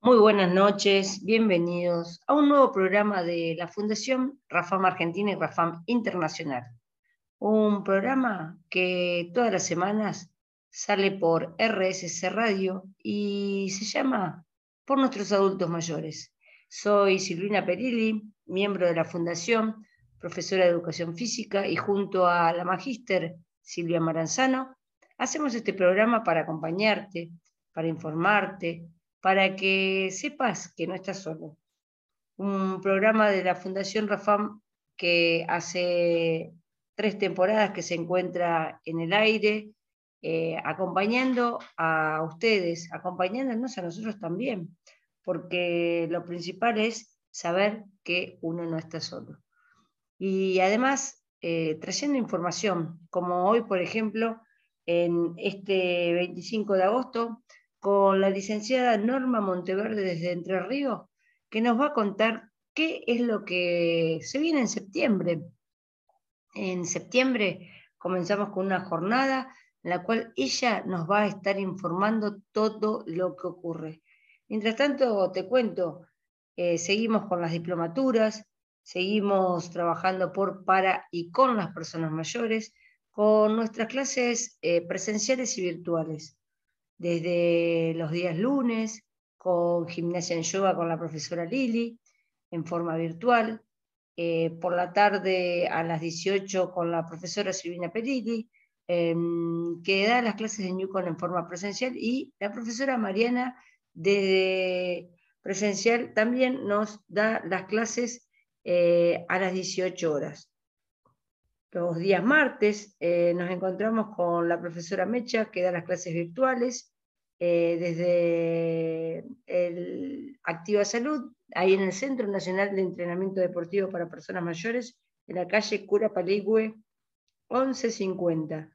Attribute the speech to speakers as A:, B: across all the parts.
A: Muy buenas noches, bienvenidos a un nuevo programa de la Fundación Rafam Argentina y Rafam Internacional. Un programa que todas las semanas sale por RSC Radio y se llama Por nuestros adultos mayores. Soy Silvina Perilli, miembro de la Fundación, profesora de Educación Física y junto a la magíster Silvia Maranzano, hacemos este programa para acompañarte, para informarte, para que sepas que no estás solo. Un programa de la Fundación Rafam que hace tres temporadas que se encuentra en el aire, eh, acompañando a ustedes, acompañándonos a nosotros también, porque lo principal es saber que uno no está solo. Y además, eh, trayendo información, como hoy, por ejemplo, en este 25 de agosto, con la licenciada Norma Monteverde desde Entre Ríos, que nos va a contar qué es lo que se viene en septiembre. En septiembre comenzamos con una jornada en la cual ella nos va a estar informando todo lo que ocurre. Mientras tanto, te cuento, eh, seguimos con las diplomaturas, seguimos trabajando por, para y con las personas mayores, con nuestras clases eh, presenciales y virtuales desde los días lunes, con gimnasia en yoga con la profesora Lili, en forma virtual, eh, por la tarde a las 18 con la profesora Silvina Perilli, em, que da las clases de Newcon en forma presencial, y la profesora Mariana desde presencial también nos da las clases eh, a las 18 horas. Los días martes eh, nos encontramos con la profesora Mecha, que da las clases virtuales eh, desde el Activa Salud, ahí en el Centro Nacional de Entrenamiento Deportivo para Personas Mayores, en la calle Cura Paligüe 1150.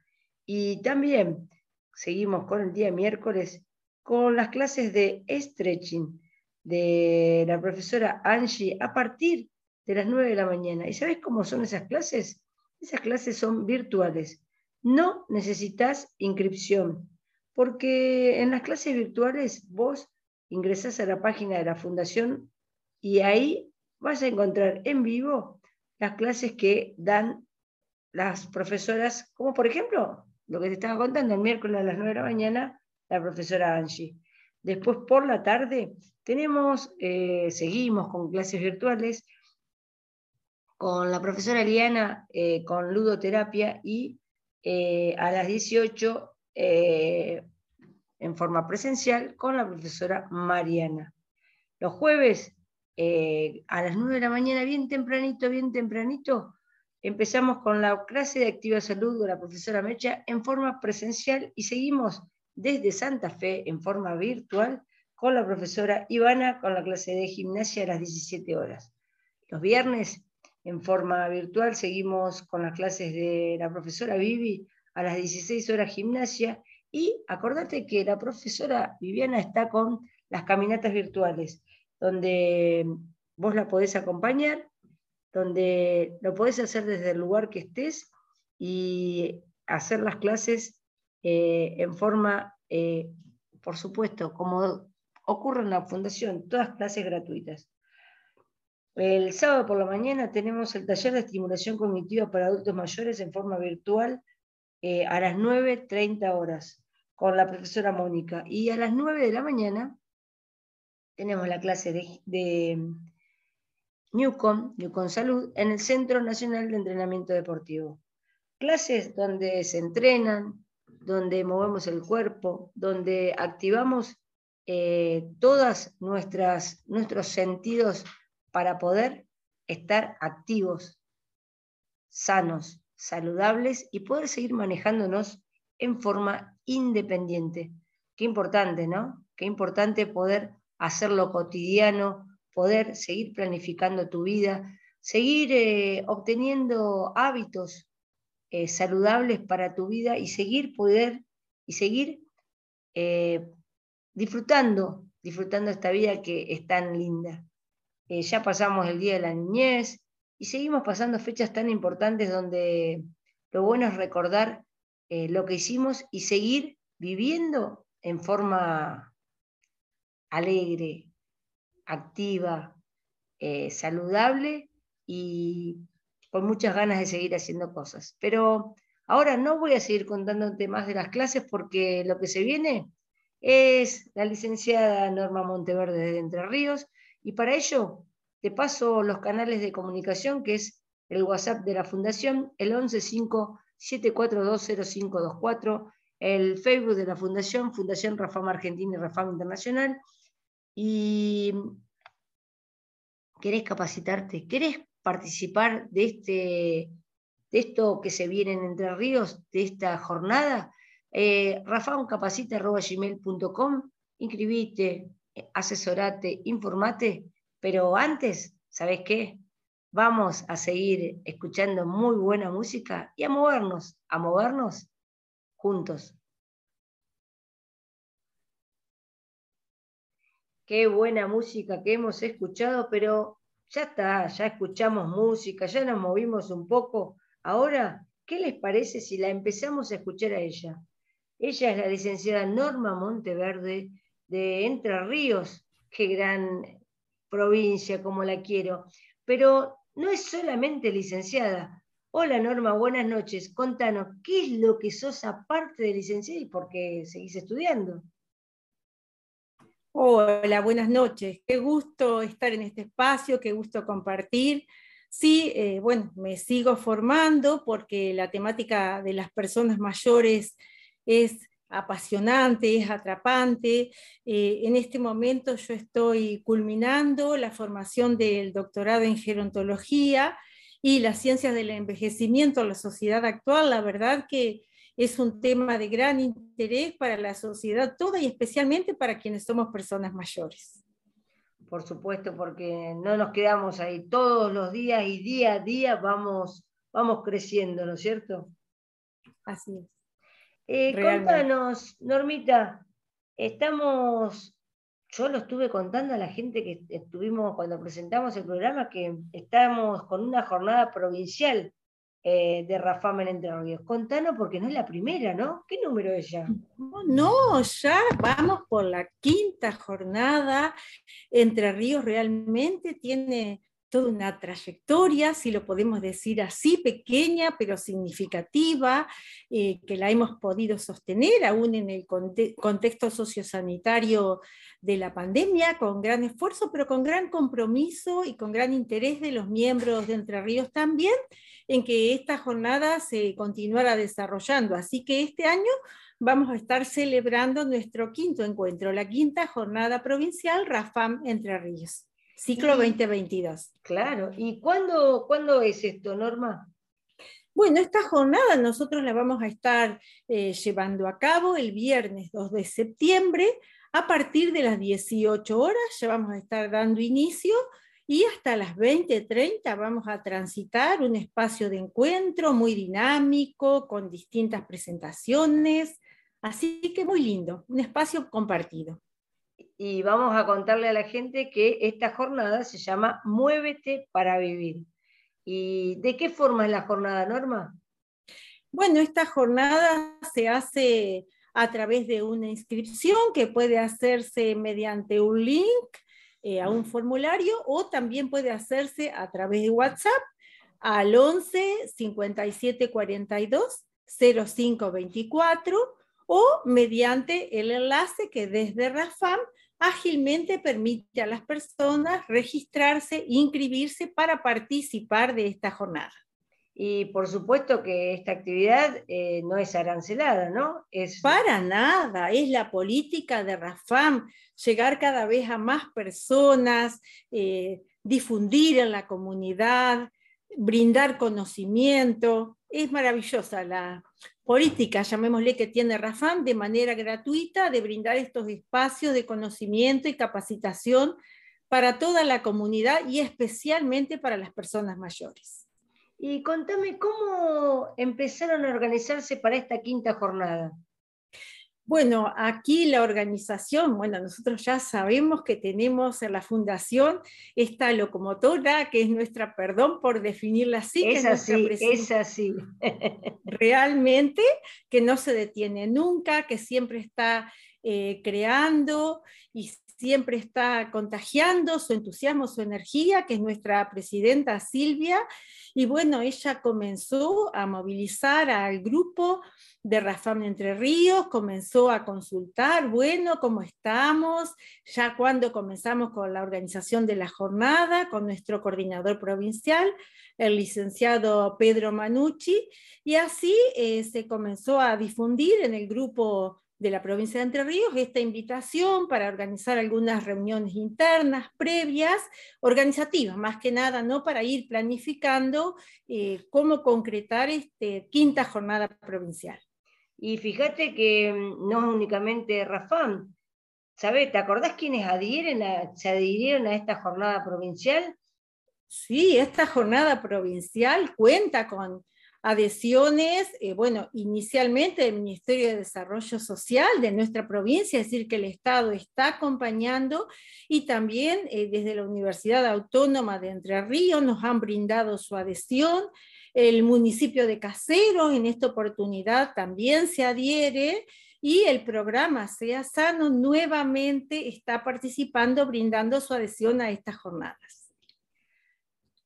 A: Y también seguimos con el día miércoles con las clases de stretching de la profesora Angie a partir de las 9 de la mañana. ¿Y sabes cómo son esas clases? Esas clases son virtuales. No necesitas inscripción, porque en las clases virtuales vos ingresás a la página de la fundación y ahí vas a encontrar en vivo las clases que dan las profesoras, como por ejemplo lo que te estaba contando el miércoles a las 9 de la mañana, la profesora Angie. Después por la tarde tenemos, eh, seguimos con clases virtuales con la profesora Liana eh, con ludoterapia y eh, a las 18 eh, en forma presencial con la profesora Mariana. Los jueves a las 9 de la mañana, bien tempranito, bien tempranito, empezamos con la clase de activa salud de la profesora Mecha en forma presencial y seguimos desde Santa Fe en forma virtual con la profesora Ivana con la clase de gimnasia a las 17 horas. Los viernes en forma virtual. Seguimos con las clases de la profesora Vivi a las 16 horas gimnasia. Y acordate que la profesora Viviana está con las caminatas virtuales, donde vos la podés acompañar, donde lo podés hacer desde el lugar que estés y hacer las clases eh, en forma, eh, por supuesto, como ocurre en la fundación, todas clases gratuitas. El sábado por la mañana tenemos el taller de estimulación cognitiva para adultos mayores en forma virtual eh, a las 9.30 horas con la profesora Mónica. Y a las 9 de la mañana tenemos la clase de, de Newcom, Newcom Salud, en el Centro Nacional de Entrenamiento Deportivo. Clases donde se entrenan, donde movemos el cuerpo, donde activamos eh, todos nuestros sentidos para poder estar activos, sanos, saludables y poder seguir manejándonos en forma independiente. Qué importante, ¿no? Qué importante poder hacerlo cotidiano, poder seguir planificando tu vida, seguir eh, obteniendo hábitos eh, saludables para tu vida y seguir poder y seguir eh, disfrutando, disfrutando esta vida que es tan linda. Eh, ya pasamos el Día de la Niñez y seguimos pasando fechas tan importantes donde lo bueno es recordar eh, lo que hicimos y seguir viviendo en forma alegre, activa, eh, saludable y con muchas ganas de seguir haciendo cosas. Pero ahora no voy a seguir contándote más de las clases porque lo que se viene es la licenciada Norma Monteverde de Entre Ríos y para ello te paso los canales de comunicación que es el WhatsApp de la Fundación, el 115-7420524, el Facebook de la Fundación, Fundación Rafam Argentina y Rafam Internacional. Y querés capacitarte, querés participar de, este, de esto que se viene en Entre Ríos, de esta jornada, eh, rafamcapacita.gmail.com, inscribite, asesorate, informate, pero antes, ¿sabes qué? Vamos a seguir escuchando muy buena música y a movernos, a movernos juntos. Qué buena música que hemos escuchado, pero ya está, ya escuchamos música, ya nos movimos un poco. Ahora, ¿qué les parece si la empezamos a escuchar a ella? Ella es la licenciada Norma Monteverde de Entre Ríos. Qué gran provincia como la quiero. Pero no es solamente licenciada. Hola Norma, buenas noches. Contanos, ¿qué es lo que sos aparte de licenciada y por qué seguís estudiando?
B: Hola, buenas noches. Qué gusto estar en este espacio, qué gusto compartir. Sí, eh, bueno, me sigo formando porque la temática de las personas mayores es apasionante, es atrapante. Eh, en este momento yo estoy culminando la formación del doctorado en gerontología y las ciencias del envejecimiento en la sociedad actual. La verdad que es un tema de gran interés para la sociedad toda y especialmente para quienes somos personas mayores.
A: Por supuesto, porque no nos quedamos ahí todos los días y día a día vamos, vamos creciendo, ¿no es cierto?
B: Así es.
A: Eh, contanos, Normita, estamos, yo lo estuve contando a la gente que estuvimos cuando presentamos el programa, que estamos con una jornada provincial eh, de Rafam en Entre Ríos. Contanos porque no es la primera, ¿no? ¿Qué número es ya?
B: No, ya vamos por la quinta jornada. Entre Ríos realmente tiene toda una trayectoria, si lo podemos decir así, pequeña pero significativa, eh, que la hemos podido sostener aún en el contexto sociosanitario de la pandemia, con gran esfuerzo, pero con gran compromiso y con gran interés de los miembros de Entre Ríos también, en que esta jornada se continuara desarrollando. Así que este año vamos a estar celebrando nuestro quinto encuentro, la quinta jornada provincial RAFAM Entre Ríos. Ciclo 2022.
A: Claro. ¿Y cuándo, cuándo es esto, Norma?
B: Bueno, esta jornada nosotros la vamos a estar eh, llevando a cabo el viernes 2 de septiembre a partir de las 18 horas, ya vamos a estar dando inicio y hasta las 20.30 vamos a transitar un espacio de encuentro muy dinámico, con distintas presentaciones, así que muy lindo, un espacio compartido
A: y vamos a contarle a la gente que esta jornada se llama Muévete para Vivir. ¿Y de qué forma es la jornada, Norma?
B: Bueno, esta jornada se hace a través de una inscripción que puede hacerse mediante un link eh, a un formulario o también puede hacerse a través de WhatsApp al 11 57 42 05 24 o mediante el enlace que desde RAFAM ágilmente permite a las personas registrarse, inscribirse para participar de esta jornada.
A: Y por supuesto que esta actividad eh, no es arancelada, ¿no?
B: Es... Para nada, es la política de RAFAM, llegar cada vez a más personas, eh, difundir en la comunidad, brindar conocimiento. Es maravillosa la, política, llamémosle, que tiene Rafam de manera gratuita de brindar estos espacios de conocimiento y capacitación para toda la comunidad y especialmente para las personas mayores.
A: Y contame cómo empezaron a organizarse para esta quinta jornada.
B: Bueno, aquí la organización, bueno, nosotros ya sabemos que tenemos en la fundación esta locomotora, que es nuestra, perdón por definirla así,
A: es, así, es así.
B: Realmente, que no se detiene nunca, que siempre está eh, creando y siempre está contagiando su entusiasmo, su energía, que es nuestra presidenta Silvia. Y bueno, ella comenzó a movilizar al grupo de Rafam Entre Ríos, comenzó a consultar, bueno, ¿cómo estamos? Ya cuando comenzamos con la organización de la jornada, con nuestro coordinador provincial, el licenciado Pedro Manucci, y así eh, se comenzó a difundir en el grupo de la provincia de Entre Ríos esta invitación para organizar algunas reuniones internas previas, organizativas, más que nada, ¿no? Para ir planificando eh, cómo concretar esta quinta jornada provincial.
A: Y fíjate que mm, no es únicamente Rafán, ¿sabes? ¿Te acordás quiénes adhieren se adhirieron a esta jornada provincial?
B: Sí, esta jornada provincial cuenta con adhesiones, eh, bueno, inicialmente del Ministerio de Desarrollo Social de nuestra provincia, es decir, que el Estado está acompañando y también eh, desde la Universidad Autónoma de Entre Ríos nos han brindado su adhesión. El municipio de Casero en esta oportunidad también se adhiere y el programa Sea Sano nuevamente está participando, brindando su adhesión a estas jornadas.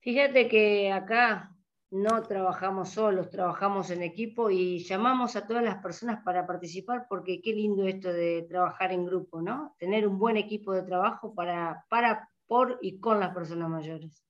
A: Fíjate que acá no trabajamos solos, trabajamos en equipo y llamamos a todas las personas para participar porque qué lindo esto de trabajar en grupo, ¿no? Tener un buen equipo de trabajo para, para por y con las personas mayores.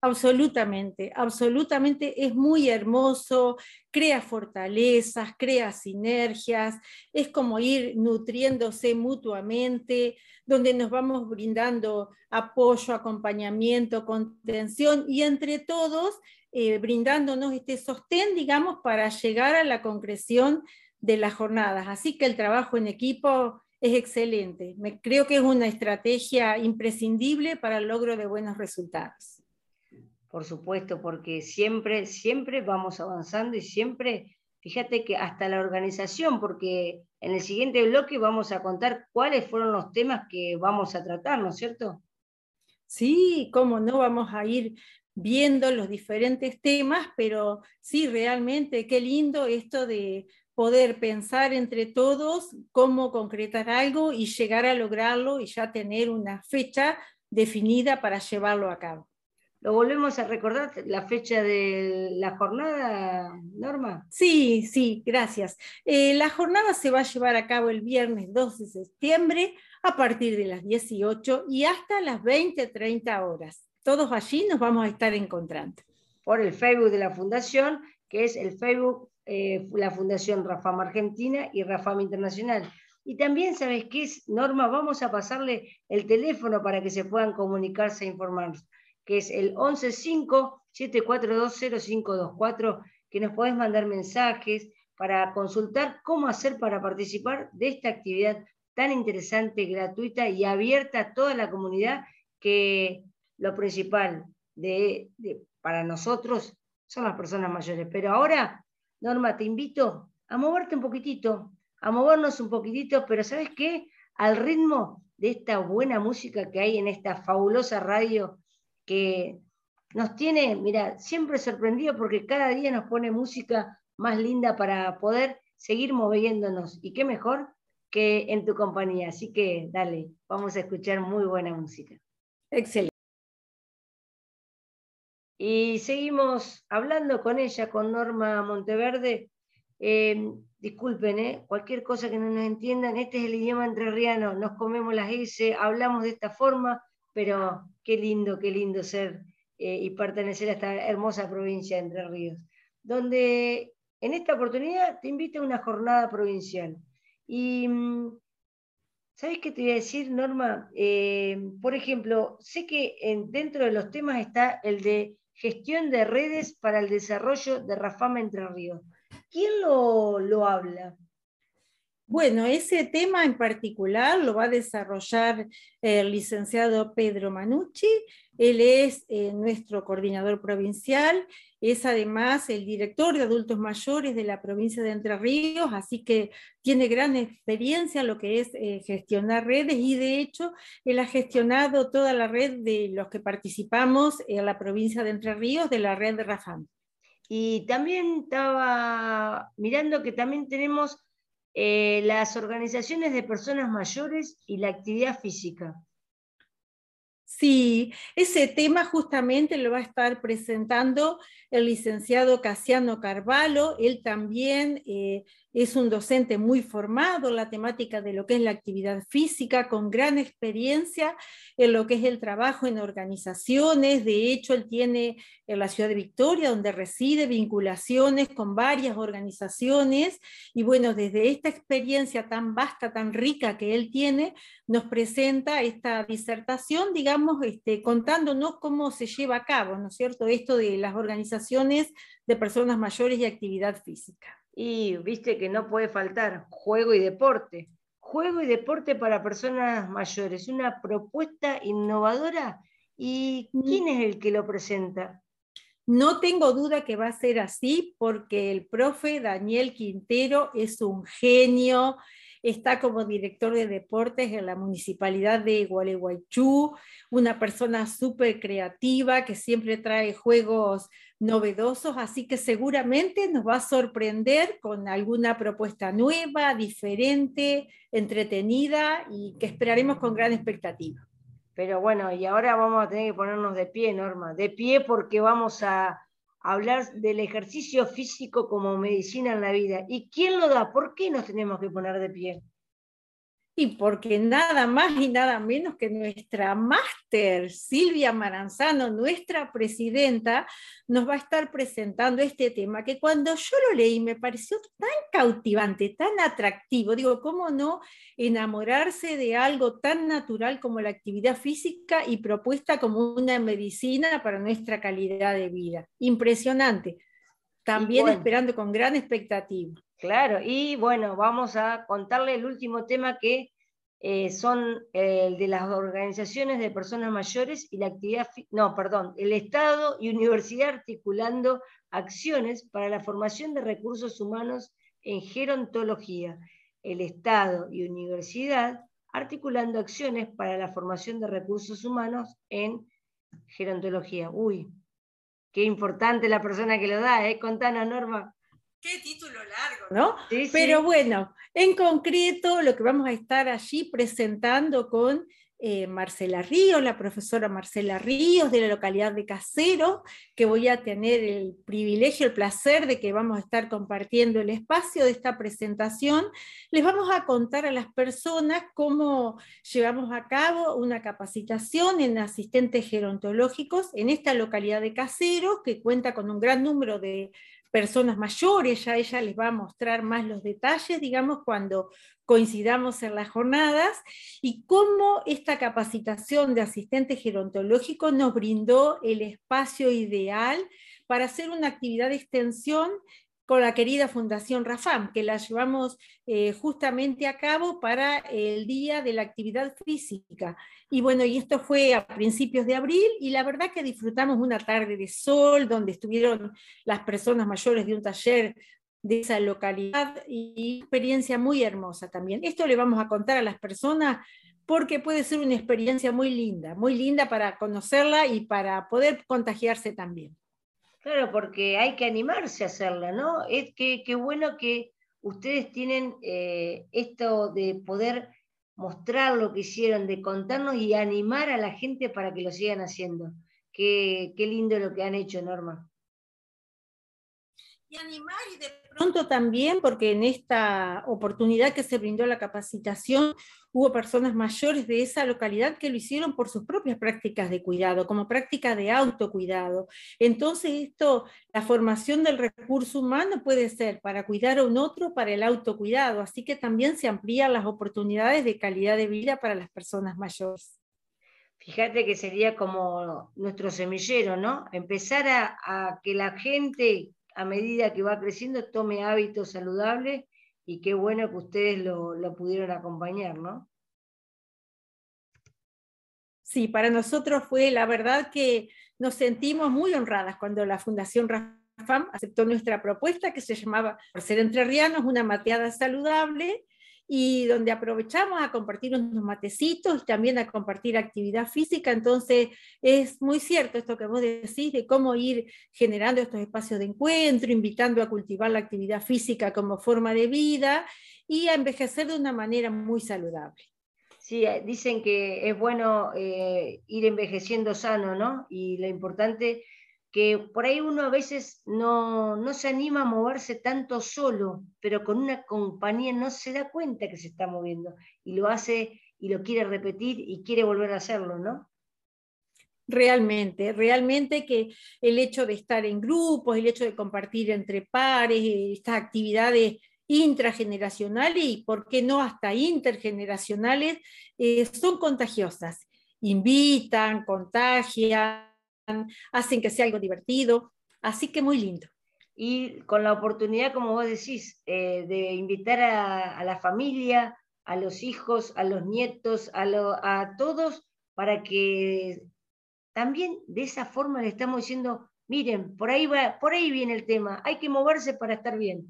B: Absolutamente, absolutamente es muy hermoso, crea fortalezas, crea sinergias, es como ir nutriéndose mutuamente, donde nos vamos brindando apoyo, acompañamiento, contención y entre todos eh, brindándonos este sostén, digamos, para llegar a la concreción de las jornadas. Así que el trabajo en equipo es excelente. Me, creo que es una estrategia imprescindible para el logro de buenos resultados.
A: Por supuesto, porque siempre, siempre vamos avanzando y siempre, fíjate que hasta la organización, porque en el siguiente bloque vamos a contar cuáles fueron los temas que vamos a tratar, ¿no es cierto?
B: Sí, cómo no vamos a ir viendo los diferentes temas, pero sí, realmente qué lindo esto de poder pensar entre todos cómo concretar algo y llegar a lograrlo y ya tener una fecha definida para llevarlo a cabo.
A: ¿Lo volvemos a recordar la fecha de la jornada, Norma?
B: Sí, sí, gracias. Eh, la jornada se va a llevar a cabo el viernes 2 de septiembre a partir de las 18 y hasta las 20-30 horas todos allí nos vamos a estar encontrando.
A: Por el Facebook de la Fundación, que es el Facebook, eh, la Fundación Rafam Argentina y Rafam Internacional. Y también, ¿sabes qué es, Norma? Vamos a pasarle el teléfono para que se puedan comunicarse e informarnos, que es el 115-7420524, que nos podés mandar mensajes para consultar cómo hacer para participar de esta actividad tan interesante, gratuita y abierta a toda la comunidad que lo principal de, para nosotros son las personas mayores. Pero ahora, Norma, te invito a moverte un poquitito, a movernos un poquitito, pero ¿sabes qué? Al ritmo de esta buena música que hay en esta fabulosa radio que nos tiene, mira, siempre sorprendido porque cada día nos pone música más linda para poder seguir moviéndonos. Y qué mejor que en tu compañía. Así que dale, vamos a escuchar muy buena música.
B: Excelente.
A: Y seguimos hablando con ella, con Norma Monteverde. Eh, disculpen, eh, cualquier cosa que no nos entiendan, este es el idioma entrerriano, nos comemos las S, hablamos de esta forma, pero qué lindo, qué lindo ser eh, y pertenecer a esta hermosa provincia de Entre Ríos, donde en esta oportunidad te invito a una jornada provincial. Y, mm, ¿sabes qué te voy a decir, Norma? por ejemplo, sé que dentro de los temas está el de Gestión de redes para el desarrollo de Rafama Entre Ríos. ¿Quién lo, habla?
B: Bueno, ese tema en particular lo va a desarrollar el licenciado Pedro Manucci. Él es eh, nuestro coordinador provincial es además el director de adultos mayores de la provincia de Entre Ríos, así que tiene gran experiencia en lo que es eh, gestionar redes y de hecho él ha gestionado toda la red de los que participamos en la provincia de Entre Ríos de la red de Rafam.
A: Y también estaba mirando que también tenemos eh, las organizaciones de personas mayores y la actividad física.
B: Sí, ese tema justamente lo va a estar presentando el licenciado Casiano Carvalho. Él también eh, es un docente muy formado en la temática de lo que es la actividad física, con gran experiencia en lo que es el trabajo en organizaciones. De hecho, él tiene en la ciudad de Victoria, donde reside, vinculaciones con varias organizaciones. Y bueno, desde esta experiencia tan vasta, tan rica que él tiene, nos presenta esta disertación, digamos, este, contándonos cómo se lleva a cabo, ¿no es cierto?, esto de las organizaciones de personas mayores y actividad física.
A: Y viste que no puede faltar juego y deporte. Juego y deporte para personas mayores, una propuesta innovadora. ¿Y mm. quién es el que lo presenta?
B: No tengo duda que va a ser así porque el profe Daniel Quintero es un genio, está como director de deportes en la municipalidad de Gualeguaychú, una persona súper creativa que siempre trae juegos novedosos, así que seguramente nos va a sorprender con alguna propuesta nueva, diferente, entretenida y que esperaremos con gran expectativa.
A: Pero bueno, y ahora vamos a tener que ponernos de pie, Norma, de pie porque vamos a hablar del ejercicio físico como medicina en la vida. ¿Y quién lo da? ¿Por qué nos tenemos que poner de pie?
B: Y porque nada más y nada menos que nuestra máster, Silvia Maranzano, nuestra presidenta, nos va a estar presentando este tema que cuando yo lo leí me pareció tan cautivante, tan atractivo. Digo, ¿cómo no enamorarse de algo tan natural como la actividad física y propuesta como una medicina para nuestra calidad de vida? Impresionante. También esperando con gran expectativa.
A: Claro, y bueno, vamos a contarle el último tema que eh, son eh, el de las organizaciones de personas mayores y la actividad, no, perdón, el Estado y universidad articulando acciones para la formación de recursos humanos en gerontología. El Estado y universidad articulando acciones para la formación de recursos humanos en gerontología. Uy, qué importante la persona que lo da, ¿eh? Contanos, Norma.
B: Qué título largo, ¿no? Pero bueno, en concreto lo que vamos a estar allí presentando con eh, Marcela Ríos, la profesora Marcela Ríos de la localidad de Casero, que voy a tener el privilegio, el placer de que vamos a estar compartiendo el espacio de esta presentación. Les vamos a contar a las personas cómo llevamos a cabo una capacitación en asistentes gerontológicos en esta localidad de Casero, que cuenta con un gran número de personas mayores, ya ella les va a mostrar más los detalles, digamos, cuando coincidamos en las jornadas, y cómo esta capacitación de asistente gerontológico nos brindó el espacio ideal para hacer una actividad de extensión con la querida Fundación Rafam, que la llevamos eh, justamente a cabo para el Día de la Actividad Física. Y bueno, y esto fue a principios de abril y la verdad que disfrutamos una tarde de sol donde estuvieron las personas mayores de un taller de esa localidad y experiencia muy hermosa también. Esto le vamos a contar a las personas porque puede ser una experiencia muy linda, muy linda para conocerla y para poder contagiarse también.
A: Claro, porque hay que animarse a hacerla, ¿no? Es que qué bueno que ustedes tienen eh, esto de poder mostrar lo que hicieron, de contarnos y animar a la gente para que lo sigan haciendo. Qué, qué lindo lo que han hecho, Norma.
B: Y animar y de pronto también, porque en esta oportunidad que se brindó la capacitación, hubo personas mayores de esa localidad que lo hicieron por sus propias prácticas de cuidado, como práctica de autocuidado. Entonces, esto, la formación del recurso humano puede ser para cuidar a un otro, para el autocuidado, así que también se amplían las oportunidades de calidad de vida para las personas mayores.
A: Fíjate que sería como nuestro semillero, ¿no? Empezar a, a que la gente a medida que va creciendo tome hábitos saludables y qué bueno que ustedes lo, pudieron acompañar, ¿no?
B: Sí, para nosotros fue la verdad que nos sentimos muy honradas cuando la Fundación Rafam aceptó nuestra propuesta que se llamaba Por ser entrerrianos, una mateada saludable, y donde aprovechamos a compartir unos matecitos y también a compartir actividad física. Entonces, es muy cierto esto que vos decís de cómo ir generando estos espacios de encuentro, invitando a cultivar la actividad física como forma de vida y a envejecer de una manera muy saludable.
A: Sí, eh, dicen que es bueno eh, ir envejeciendo sano, ¿no? Y lo importante que por ahí uno a veces no, no, se anima a moverse tanto solo, pero con una compañía no se da cuenta que se está moviendo y lo hace y lo quiere repetir y quiere volver a hacerlo, ¿no?
B: Realmente, realmente que el hecho de estar en grupos, el hecho de compartir entre pares, estas actividades intrageneracionales y, ¿por qué no, hasta intergeneracionales, eh, son contagiosas. Invitan, contagian, hacen que sea algo divertido, así que muy lindo.
A: Y con la oportunidad, como vos decís, eh, de invitar a, la familia, a los hijos, a los nietos, a, a todos, para que también de esa forma le estamos diciendo, miren, por ahí, va, por ahí viene el tema, hay que moverse para estar bien.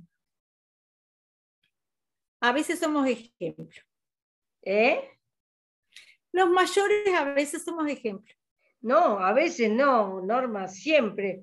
B: A veces somos ejemplo.
A: ¿Eh?
B: Los mayores a veces somos ejemplo.
A: No, a veces no, Norma, siempre.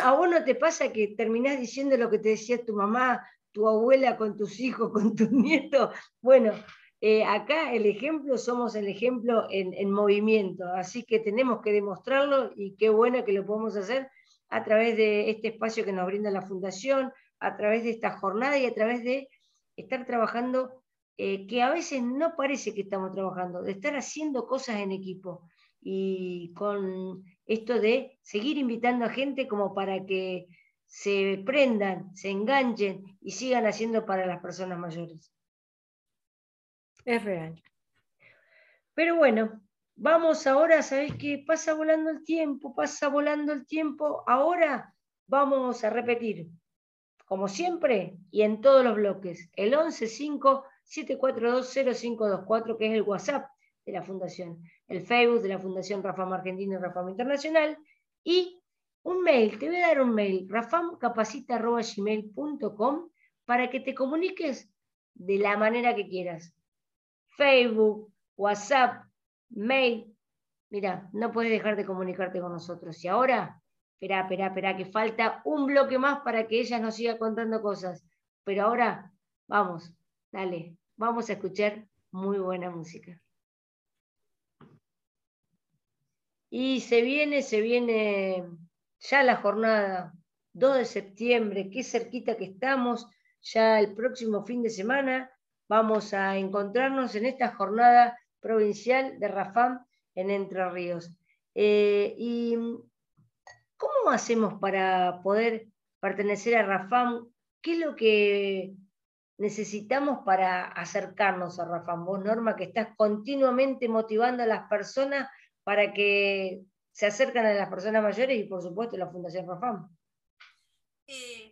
A: ¿A vos no te pasa que terminás diciendo lo que te decía tu mamá, tu abuela con tus hijos, con tus nietos? Bueno, eh, acá el ejemplo, somos el ejemplo en, en, movimiento, así que tenemos que demostrarlo y qué bueno que lo podemos hacer a través de este espacio que nos brinda la Fundación, a través de esta jornada y a través de estar trabajando, eh, que a veces no parece que estamos trabajando, de estar haciendo cosas en equipo y con esto de seguir invitando a gente como para que se prendan, se enganchen y sigan haciendo para las personas mayores.
B: Es real.
A: Pero bueno, vamos ahora, ¿sabéis qué? Pasa volando el tiempo, pasa volando el tiempo. Ahora vamos a repetir como siempre, y en todos los bloques, el 115-742-0524, que es el WhatsApp de la Fundación, el Facebook de la Fundación Rafam Argentina y Rafam Internacional, y un mail, te voy a dar un mail, rafamcapacita.gmail.com, para que te comuniques de la manera que quieras. Facebook, WhatsApp, mail. Mira, no puedes dejar de comunicarte con nosotros. Y ahora Espera, espera, espera, que falta un bloque más para que ella nos siga contando cosas. Pero ahora, vamos, dale, vamos a escuchar muy buena música. Y se viene, se viene ya la jornada 2 de septiembre, qué cerquita que estamos, ya el próximo fin de semana vamos a encontrarnos en esta jornada provincial de Rafam en Entre Ríos. Eh, y ¿Cómo hacemos para poder pertenecer a Rafam? ¿Qué es lo que necesitamos para acercarnos a Rafam? Vos, Norma, que estás continuamente motivando a las personas para que se acerquen a las personas mayores y, por supuesto, la Fundación Rafam.
B: Eh,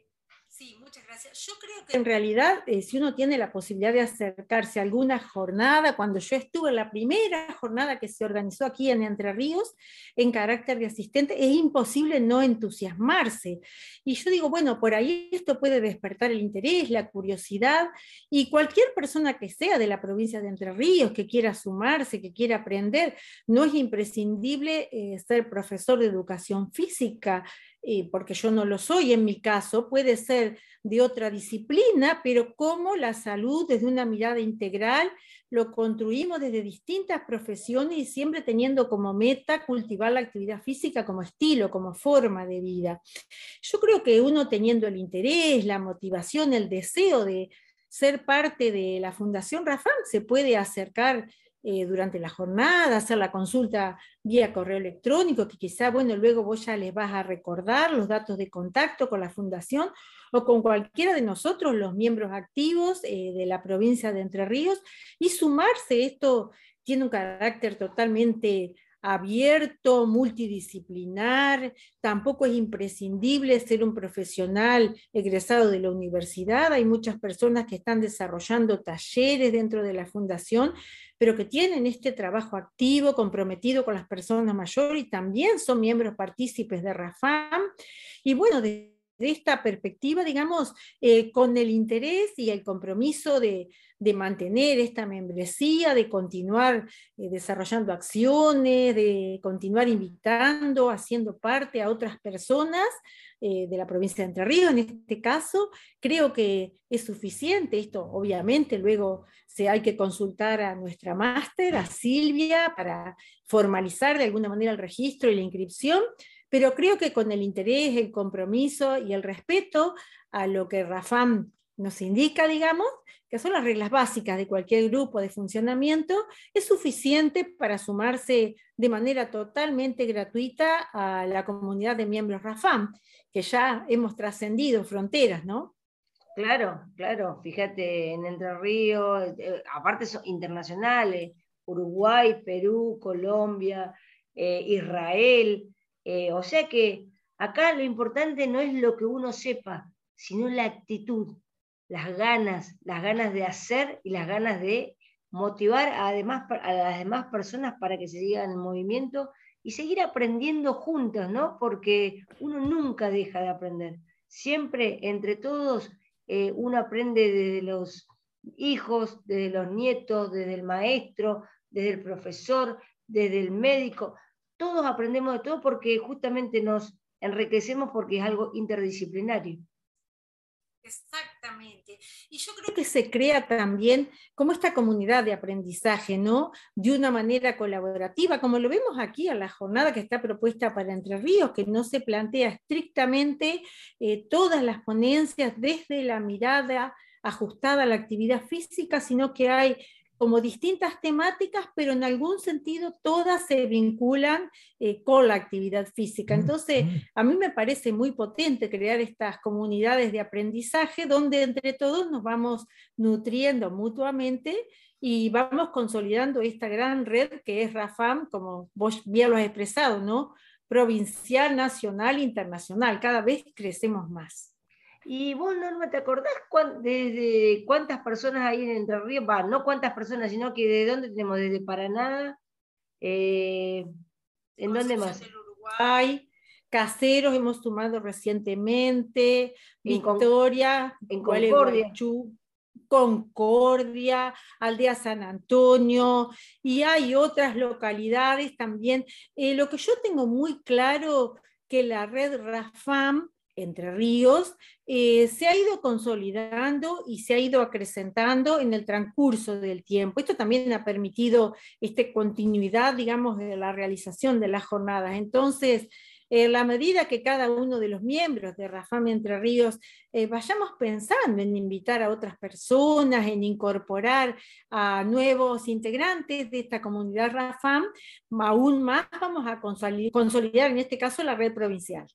B: Yo creo que en realidad, eh, si uno tiene la posibilidad de acercarse a alguna jornada, cuando yo estuve en la primera jornada que se organizó aquí en Entre Ríos, en carácter de asistente, es imposible no entusiasmarse. Y yo digo, bueno, por ahí esto puede despertar el interés, la curiosidad, y cualquier persona que sea de la provincia de Entre Ríos, que quiera sumarse, que quiera aprender, no es imprescindible eh, ser profesor de educación física porque yo no lo soy en mi caso, puede ser de otra disciplina, pero como la salud desde una mirada integral lo construimos desde distintas profesiones y siempre teniendo como meta cultivar la actividad física como estilo, como forma de vida. Yo creo que uno teniendo el interés, la motivación, el deseo de ser parte de la Fundación Rafam se puede acercar eh, durante la jornada, hacer la consulta vía correo electrónico, que quizá, bueno, luego vos ya les vas a recordar los datos de contacto con la fundación o con cualquiera de nosotros, los miembros activos eh, de la provincia de Entre Ríos, y sumarse. Esto tiene un carácter totalmente abierto, multidisciplinar, tampoco es imprescindible ser un profesional egresado de la universidad, hay muchas personas que están desarrollando talleres dentro de la fundación, pero que tienen este trabajo activo, comprometido con las personas mayores y también son miembros partícipes de RAFAM. Y bueno, de esta perspectiva, digamos, eh, con el interés y el compromiso de, de mantener esta membresía, de continuar eh, desarrollando acciones, de continuar invitando, haciendo parte a otras personas eh, de la provincia de Entre Ríos, en este caso, creo que es suficiente. Esto obviamente luego se hay que consultar a nuestra máster, a Silvia, para formalizar de alguna manera el registro y la inscripción, pero creo que con el interés, el compromiso y el respeto a lo que Rafam nos indica, digamos, que son las reglas básicas de cualquier grupo de funcionamiento, es suficiente para sumarse de manera totalmente gratuita a la comunidad de miembros RAFAM, que ya hemos trascendido fronteras, ¿no?
A: Claro, claro, fíjate, en Entre Ríos, eh, aparte son internacionales, Uruguay, Perú, Colombia, eh, Israel, eh, o sea que acá lo importante no es lo que uno sepa, sino la actitud, las ganas, las ganas de hacer y las ganas de motivar a las demás personas para que se sigan en movimiento y seguir aprendiendo juntas, ¿no? Porque uno nunca deja de aprender. Siempre entre todos eh, uno aprende desde los hijos, desde los nietos, desde el maestro, desde el profesor, desde el médico. Todos aprendemos de todo porque justamente nos enriquecemos porque es algo interdisciplinario.
B: Exactamente. Y yo creo que se crea también como esta comunidad de aprendizaje, ¿no? De una manera colaborativa, como lo vemos aquí en la jornada que está propuesta para Entre Ríos, que no se plantea estrictamente eh, todas las ponencias desde la mirada ajustada a la actividad física, sino que hay como distintas temáticas, pero en algún sentido todas se vinculan eh, con la actividad física. Entonces, a mí me parece muy potente crear estas comunidades de aprendizaje donde entre todos nos vamos nutriendo mutuamente y vamos consolidando esta gran red que es RAFAM, como vos bien lo has expresado, ¿no? Provincial, nacional, internacional. Cada vez crecemos más.
A: Y vos, Norma, ¿te acordás desde cuántas personas hay en Entre Ríos? Va, no cuántas personas, sino que de dónde tenemos, desde Paraná, eh, ¿en dónde más?
B: Uruguay, Caseros hemos sumado recientemente, Victoria,
A: en Concordia.
B: Concordia, Aldea San Antonio, y hay otras localidades también. Eh, lo que yo tengo muy claro que la red RAFAM entre Ríos, eh, se ha ido consolidando y se ha ido acrecentando en el transcurso del tiempo. Esto también ha permitido esta continuidad, digamos, de la realización de las jornadas. Entonces, en la medida que cada uno de los miembros de Rafam Entre Ríos eh, vayamos pensando en invitar a otras personas, en incorporar a nuevos integrantes de esta comunidad Rafam, aún más vamos a consolidar en este caso la red provincial.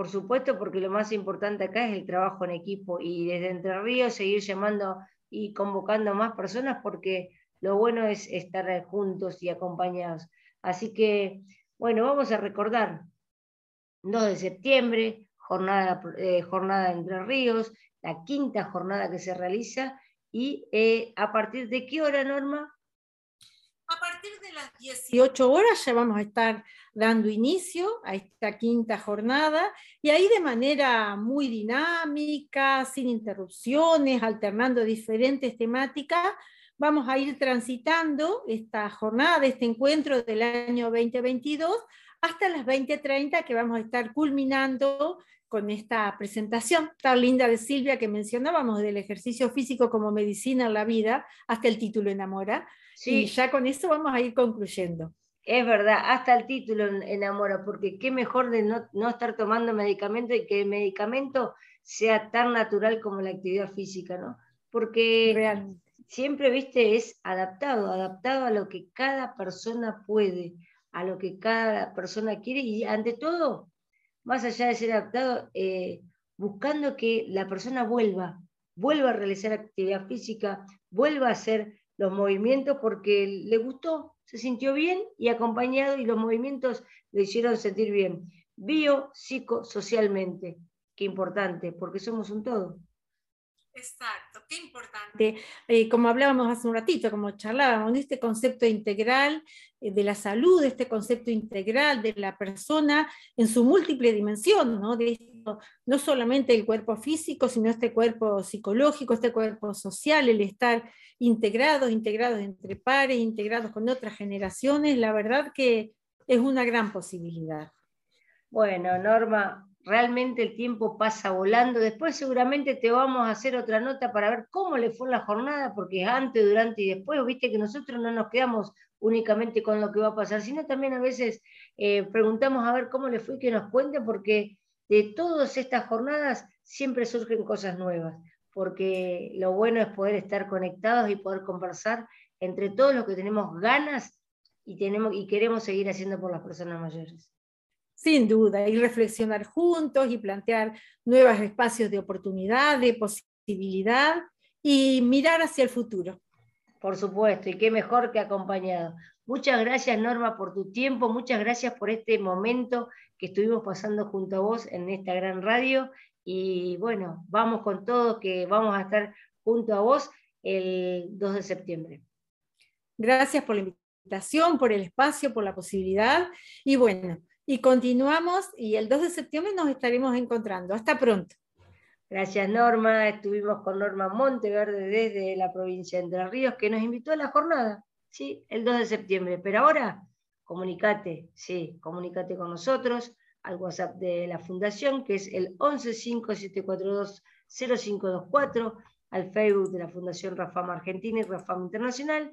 A: Por supuesto, porque lo más importante acá es el trabajo en equipo y desde Entre Ríos seguir llamando y convocando a más personas porque lo bueno es estar juntos y acompañados. Así que, bueno, vamos a recordar, 2 de septiembre, jornada, eh, jornada Entre Ríos, la quinta jornada que se realiza y eh, a partir de qué hora, Norma?
B: A partir de las 18 horas ya vamos a estar dando inicio a esta quinta jornada y ahí de manera muy dinámica, sin interrupciones, alternando diferentes temáticas, vamos a ir transitando esta jornada, este encuentro del año 2022 hasta las 20.30 que vamos a estar culminando con esta presentación tan linda de Silvia que mencionábamos del ejercicio físico como medicina en la vida, hasta el título enamora. Y ya con eso vamos a ir concluyendo.
A: Es verdad, hasta el título enamora, porque qué mejor de no, estar tomando medicamento y que el medicamento sea tan natural como la actividad física, ¿no? Porque siempre, viste, es adaptado, adaptado a lo que cada persona puede, a lo que cada persona quiere y ante todo más allá de ser adaptado, eh, buscando que la persona vuelva, vuelva a realizar actividad física, vuelva a hacer los movimientos porque le gustó, se sintió bien y acompañado y los movimientos le hicieron sentir bien. Bio, psico, socialmente. Qué importante, porque somos un todo.
B: Exacto, qué importante. Eh, como hablábamos hace un ratito, como charlábamos, de este concepto integral eh, de la salud, este concepto integral de la persona en su múltiple dimensión, ¿no? de no solamente el cuerpo físico, sino este cuerpo psicológico, este cuerpo social, el estar integrados, integrados entre pares, integrados con otras generaciones, la verdad que es una gran posibilidad.
A: Bueno, Norma, realmente el tiempo pasa volando. Después seguramente te vamos a hacer otra nota para ver cómo le fue la jornada, porque antes, durante y después, viste que nosotros no nos quedamos únicamente con lo que va a pasar, sino también a veces eh, preguntamos a ver cómo le fue que nos cuente, porque de todas estas jornadas siempre surgen cosas nuevas, porque lo bueno es poder estar conectados y poder conversar entre todos los que tenemos ganas y, tenemos, y queremos seguir haciendo por las personas mayores.
B: Sin duda, y reflexionar juntos y plantear nuevos espacios de oportunidad, de posibilidad y mirar hacia el futuro.
A: Por supuesto, y qué mejor que acompañado. Muchas gracias, Norma, por tu tiempo, muchas gracias por este momento que estuvimos pasando junto a vos en esta gran radio. Y bueno, vamos con todo, que vamos a estar junto a vos el 2 de septiembre.
B: Gracias por la invitación, por el espacio, por la posibilidad. Y bueno, y continuamos y el 2 de septiembre nos estaremos encontrando. Hasta pronto.
A: Gracias Norma, estuvimos con Norma Monteverde desde la provincia de Entre Ríos que nos invitó a la jornada, sí, el 2 de septiembre. Pero ahora, comunícate, sí, comunícate con nosotros al WhatsApp de la Fundación, que es el 1157420524, al Facebook de la Fundación Rafam Argentina y Rafam Internacional,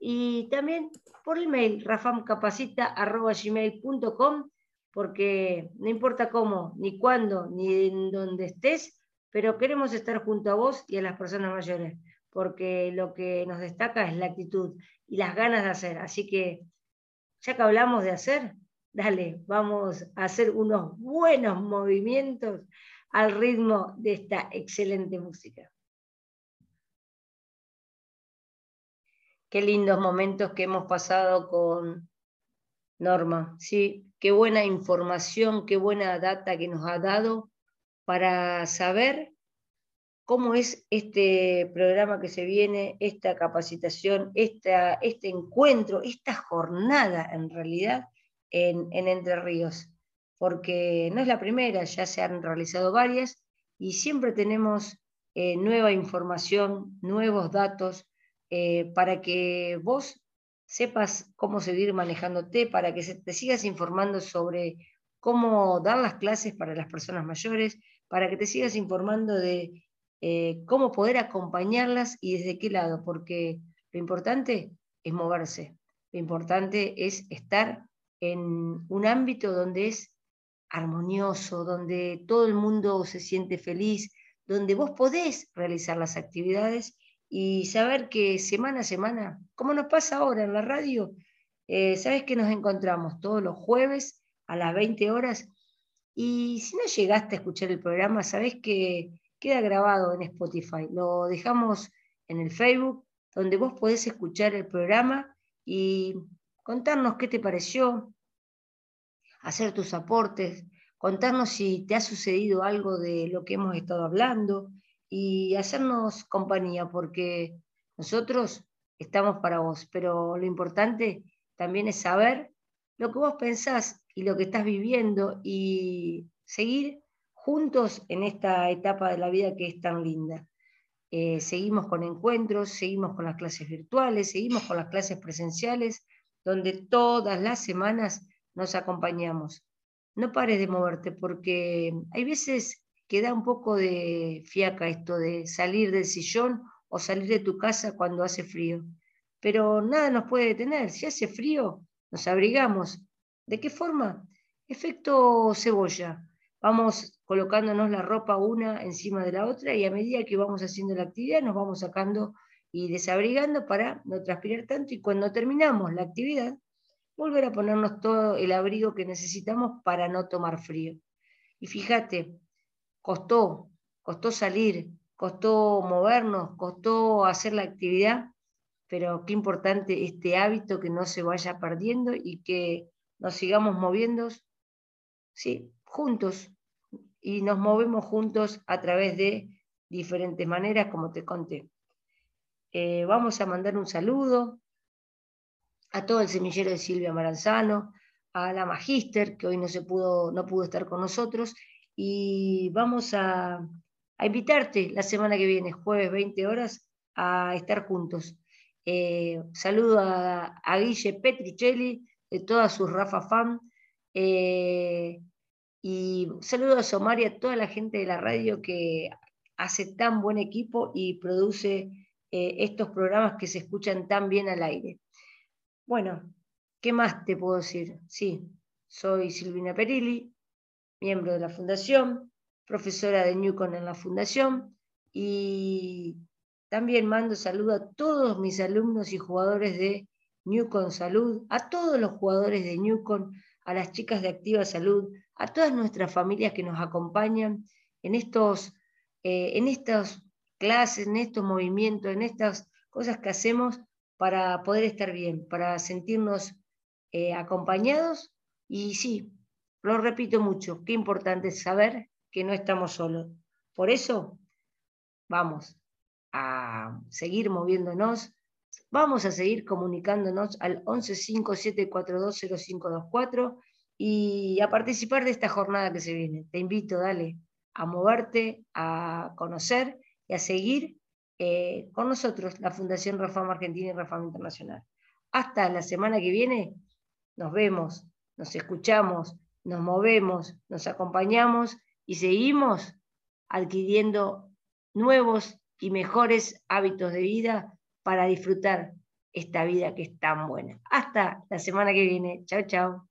A: y también por el mail rafamcapacita.gmail.com, porque no importa cómo, ni cuándo, ni en dónde estés, pero queremos estar junto a vos y a las personas mayores, porque lo que nos destaca es la actitud y las ganas de hacer. Así que, ya que hablamos de hacer, dale, vamos a hacer unos buenos movimientos al ritmo de esta excelente música. Qué lindos momentos que hemos pasado con Norma, sí, qué buena información, qué buena data que nos ha dado para saber cómo es este programa que se viene, esta capacitación, esta, este encuentro, esta jornada en realidad en, Entre Ríos, porque no es la primera, ya se han realizado varias y siempre tenemos eh, nueva información, nuevos datos eh, para que vos sepas cómo seguir manejándote, para que te sigas informando sobre cómo dar las clases para las personas mayores, para que te sigas informando de eh, cómo poder acompañarlas y desde qué lado, porque lo importante es moverse, lo importante es estar en un ámbito donde es armonioso, donde todo el mundo se siente feliz, donde vos podés realizar las actividades y saber que semana a semana, como nos pasa ahora en la radio, eh, sabes que nos encontramos todos los jueves a las 20 horas y si no llegaste a escuchar el programa, sabes que queda grabado en Spotify. Lo dejamos en el Facebook, donde vos podés escuchar el programa y contarnos qué te pareció, hacer tus aportes, contarnos si te ha sucedido algo de lo que hemos estado hablando, y hacernos compañía, porque nosotros estamos para vos, pero lo importante también es saber lo que vos pensás y lo que estás viviendo y seguir juntos en esta etapa de la vida que es tan linda. Eh, seguimos con encuentros, seguimos con las clases virtuales, seguimos con las clases presenciales, donde todas las semanas nos acompañamos. No pares de moverte porque hay veces que da un poco de fiaca esto de salir del sillón o salir de tu casa cuando hace frío. Pero nada nos puede detener. Si hace frío, nos abrigamos. ¿De qué forma? Efecto cebolla. Vamos colocándonos la ropa una encima de la otra y a medida que vamos haciendo la actividad nos vamos sacando y desabrigando para no transpirar tanto y cuando terminamos la actividad, volver a ponernos todo el abrigo que necesitamos para no tomar frío. Y fíjate, costó, costó salir, costó movernos, costó hacer la actividad, pero qué importante este hábito que no se vaya perdiendo y que nos sigamos moviendo, sí, juntos, y nos movemos juntos a través de diferentes maneras, como te conté. Eh, vamos a mandar un saludo a todo el semillero de Silvia Maranzano, a la Magíster, que hoy no, se pudo, no pudo estar con nosotros, y vamos a, invitarte la semana que viene, jueves 20 horas, a estar juntos. Eh, saludo a, Guille Petricelli, de todas sus Rafa Fan. Eh, y saludo a Somar y a toda la gente de la radio que hace tan buen equipo y produce eh, estos programas que se escuchan tan bien al aire. Bueno, ¿qué más te puedo decir? Sí, soy Silvina Perilli, miembro de la Fundación, profesora de Newcon en la Fundación y también mando saludo a todos mis alumnos y jugadores de Newcon Salud, a todos los jugadores de Newcon, a las chicas de Activa Salud, a todas nuestras familias que nos acompañan en estos, eh, en estas clases, en estos movimientos, en estas cosas que hacemos para poder estar bien, para sentirnos eh, acompañados. Y sí, lo repito mucho, qué importante es saber que no estamos solos. Por eso, vamos a seguir moviéndonos, vamos a seguir comunicándonos al 1157420524 y a participar de esta jornada que se viene. Te invito, dale, a moverte, a conocer y a seguir eh, con nosotros, la Fundación Reforma Argentina y Reforma Internacional. Hasta la semana que viene, nos vemos, nos escuchamos, nos movemos, nos acompañamos y seguimos adquiriendo nuevos y mejores hábitos de vida para disfrutar esta vida que es tan buena. Hasta la semana que viene. Chao, chao.